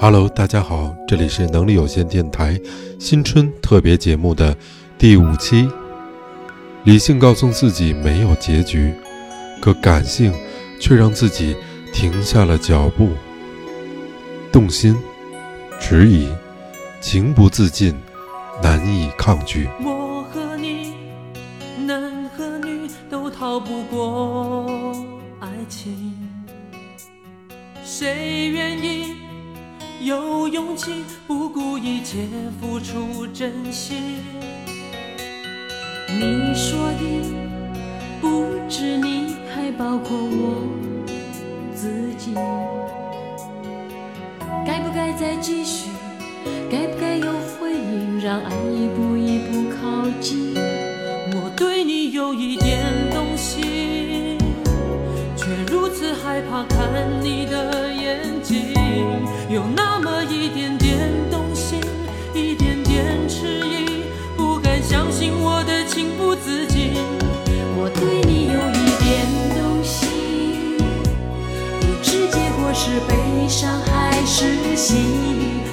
Hello，大家好，这里是能力有限电台新春特别节目的第五期。理性告诉自己没有结局，可感性却让自己停下了脚步。动心，迟疑，情不自禁，难以抗拒。你说的不止你，还包括我自己。该不该再继续？该不该有回应？让爱一步一步靠近。我对你有一点动心，却如此害怕看你的眼睛。有那么一点是悲伤还是喜。悦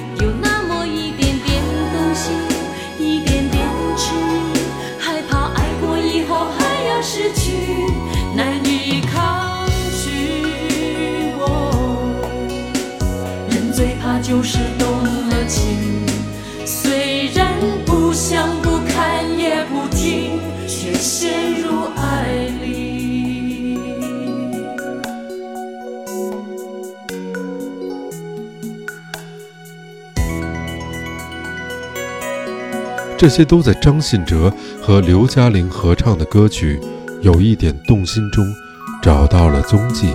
这些都在张信哲和刘嘉玲合唱的歌曲《有一点动心》中找到了踪迹。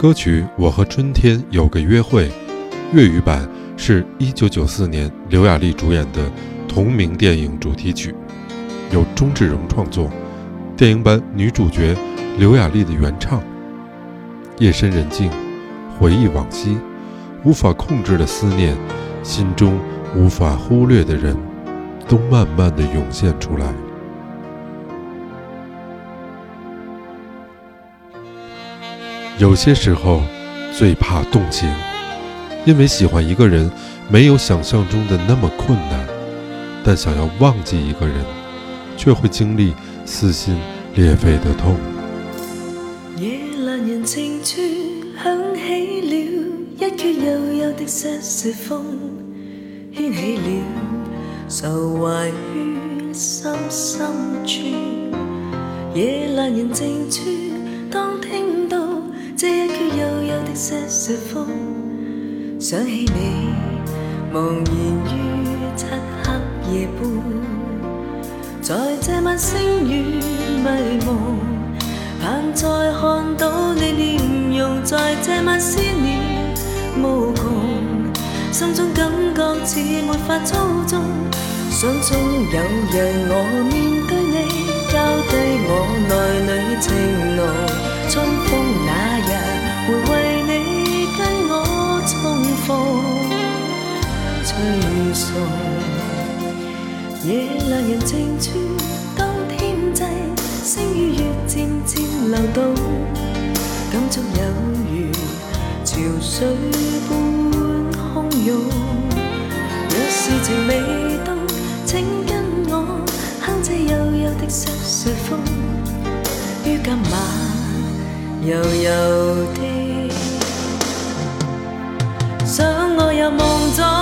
歌曲《我和春天有个约会》，粤语版是一九九四年刘雅丽主演的同名电影主题曲，由钟志荣创作。电影版女主角刘雅丽的原唱。夜深人静，回忆往昔，无法控制的思念，心中无法忽略的人，都慢慢的涌现出来。有些时候，最怕动情，因为喜欢一个人没有想象中的那么困难，但想要忘记一个人，却会经历撕心裂肺的痛。夜阑人静处，响起了一阙悠悠的瑟瑟风，掀起了愁怀于心深处。夜阑人静处，当听的瑟瑟风，想起你，茫然于漆黑夜半。在这晚星迷蒙，盼再看到你面容，在这晚思念无穷，心中感觉似没法操纵，想中有日处，当天际，星与月渐渐流动，感触有如潮水般汹涌。若是情未冻，请跟我哼这悠悠的细雪风，于今晚悠悠的，想我入梦中。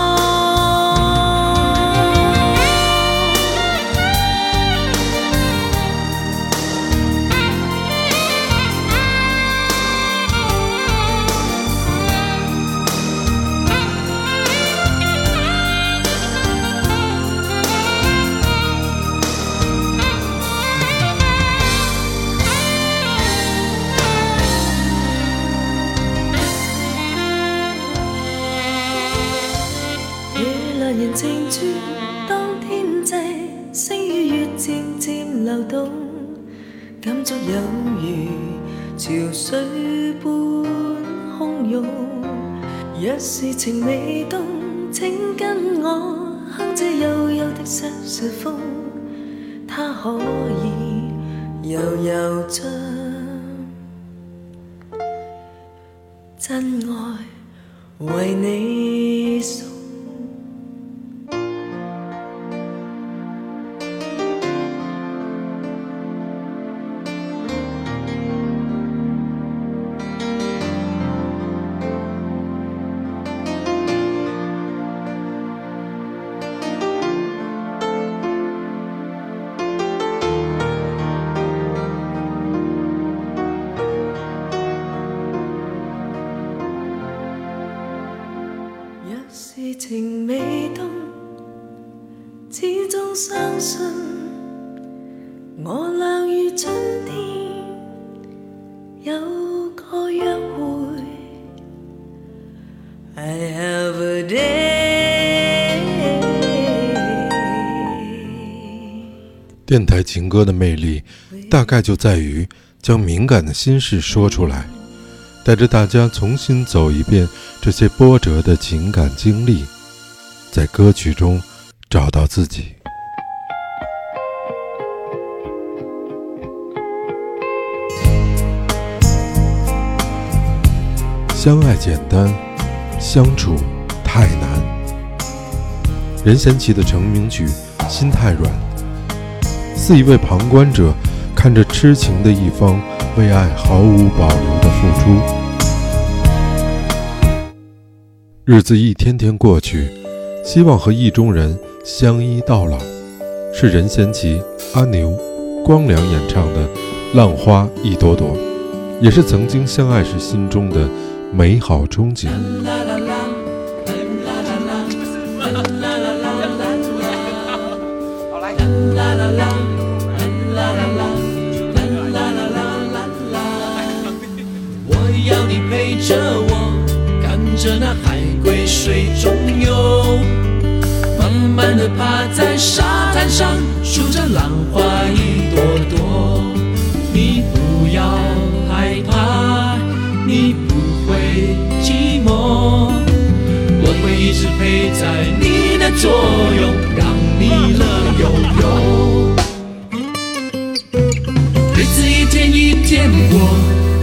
如潮水般汹涌，若是情未冻，请跟我哼这悠悠的山水风，它可以悠悠唱。真爱为你送。信我俩于春天有个约会。I have a day。电台情歌的魅力，大概就在于将敏感的心事说出来。带着大家重新走一遍这些波折的情感经历，在歌曲中找到自己。相爱简单，相处太难。任贤齐的成名曲《心太软》，似一位旁观者，看着痴情的一方为爱毫无保留的付出。日子一天天过去，希望和意中人相依到老，是任贤齐、阿牛、光良演唱的《浪花一朵朵》，也是曾经相爱时心中的美好憧憬。我要你陪着我，看着那海。龟水中游，慢慢地趴在沙滩上，数着浪花一朵朵。我会一直陪在你的左右，让你乐悠悠。日子一天一天过，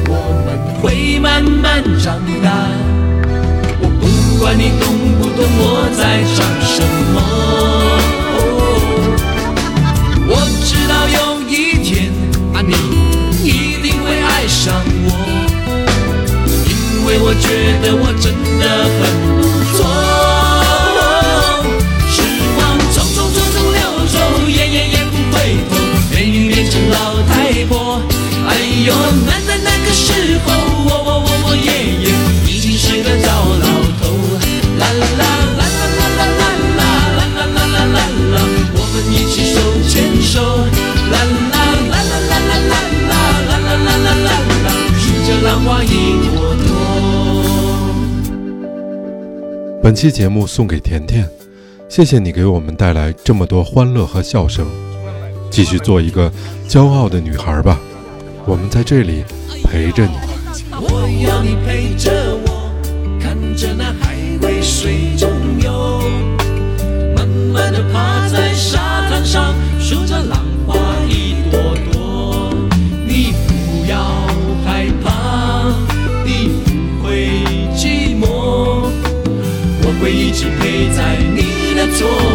我们会慢慢长大。我不管你懂不懂我在唱什么，我知道有一天啊，你一定会爱上我，因为我觉得我真的很哟，那在那个时候，我我我我爷爷已经是个糟老头。啦啦啦啦啦啦啦啦啦啦啦啦啦，我们一起手牵手。啦啦啦啦啦啦啦啦啦啦啦啦啦，数着浪花一朵朵。本期节目送给甜甜，谢谢你给我们带来这么多欢乐和笑声，继续做一个骄傲的女孩吧。我们在这里陪着你，我要你陪着我，看着那海龟水中游，慢慢的趴在沙滩上，数着浪花一朵朵。你不要害怕，你不会寂寞。我会一直陪在你的左右。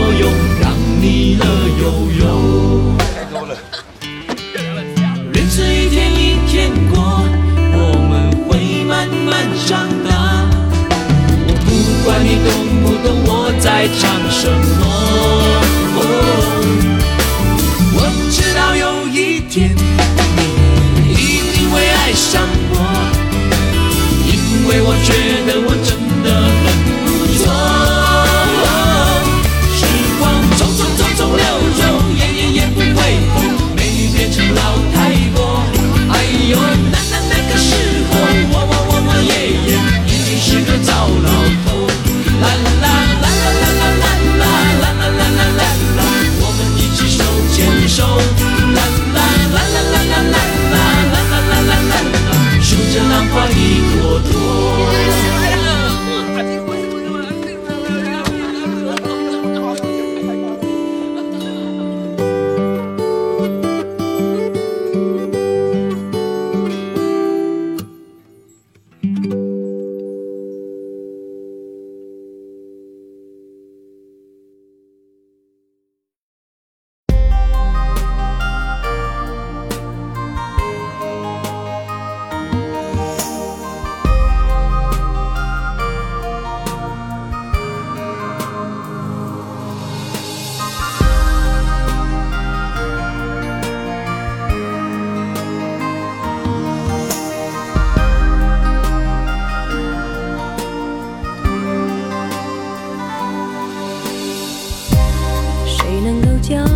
将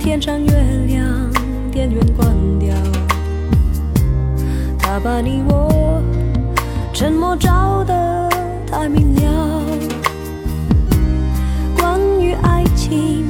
天上月亮电源关掉。它把你我沉默照得太明了。关于爱情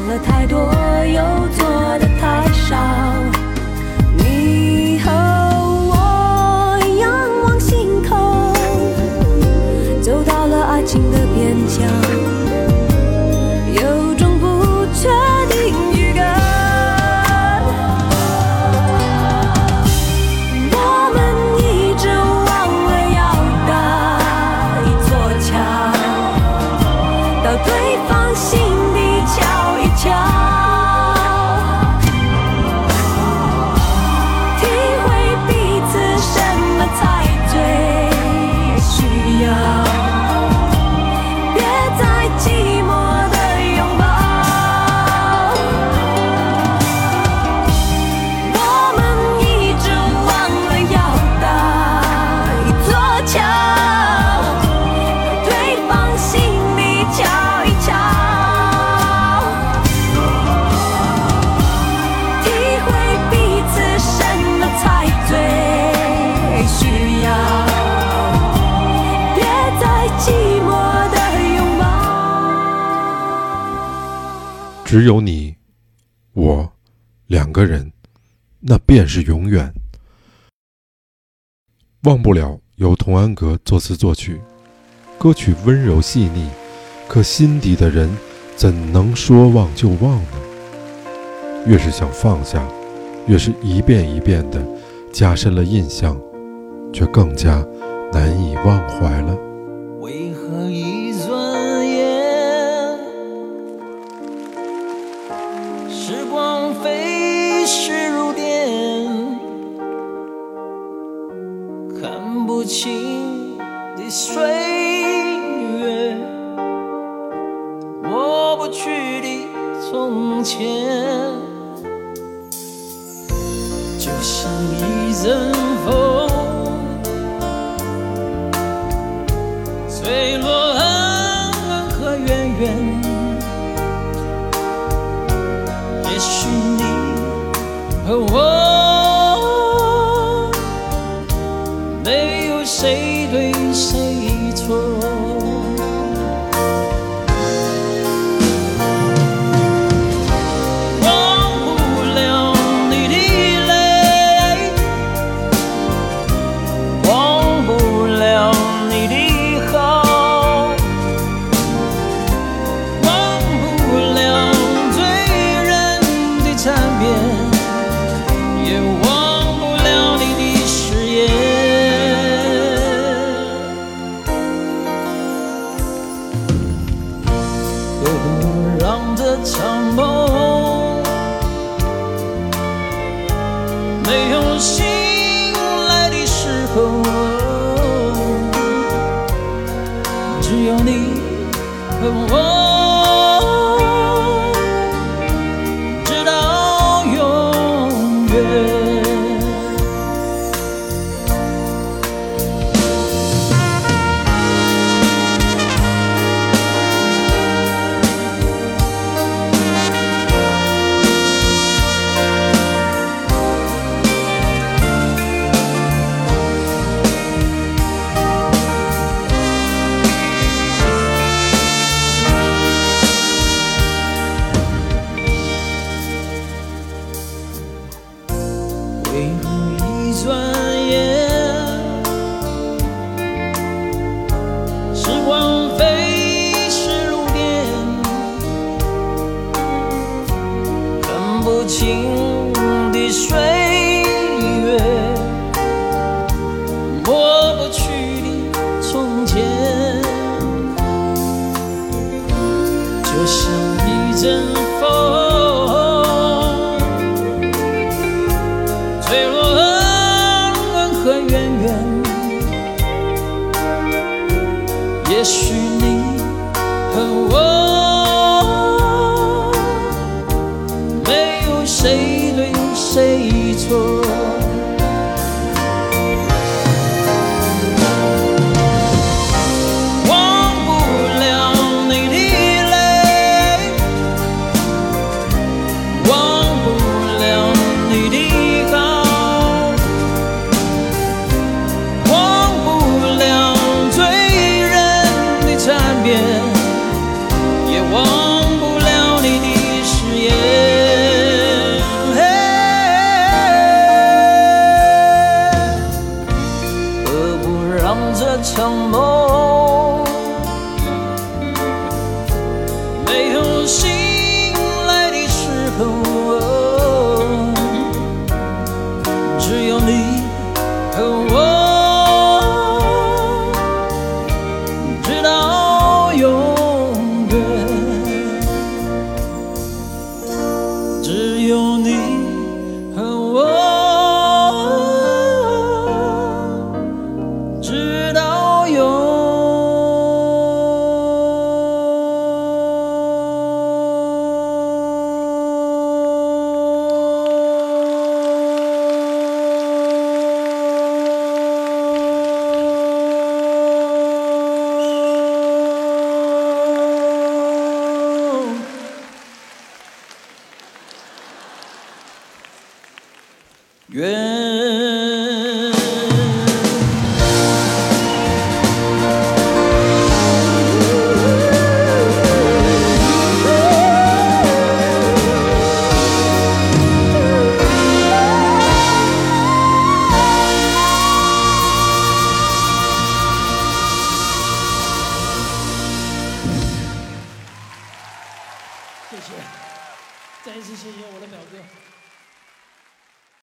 想了太多又做的太少。只有你我两个人，那便是永远。忘不了由童安格作词作曲，歌曲温柔细腻，可心底的人怎能说忘就忘呢？越是想放下，越是一遍一遍的加深了印象，却更加难以忘怀了。为何？情的岁月，抹不去的从前，就像一阵风。girl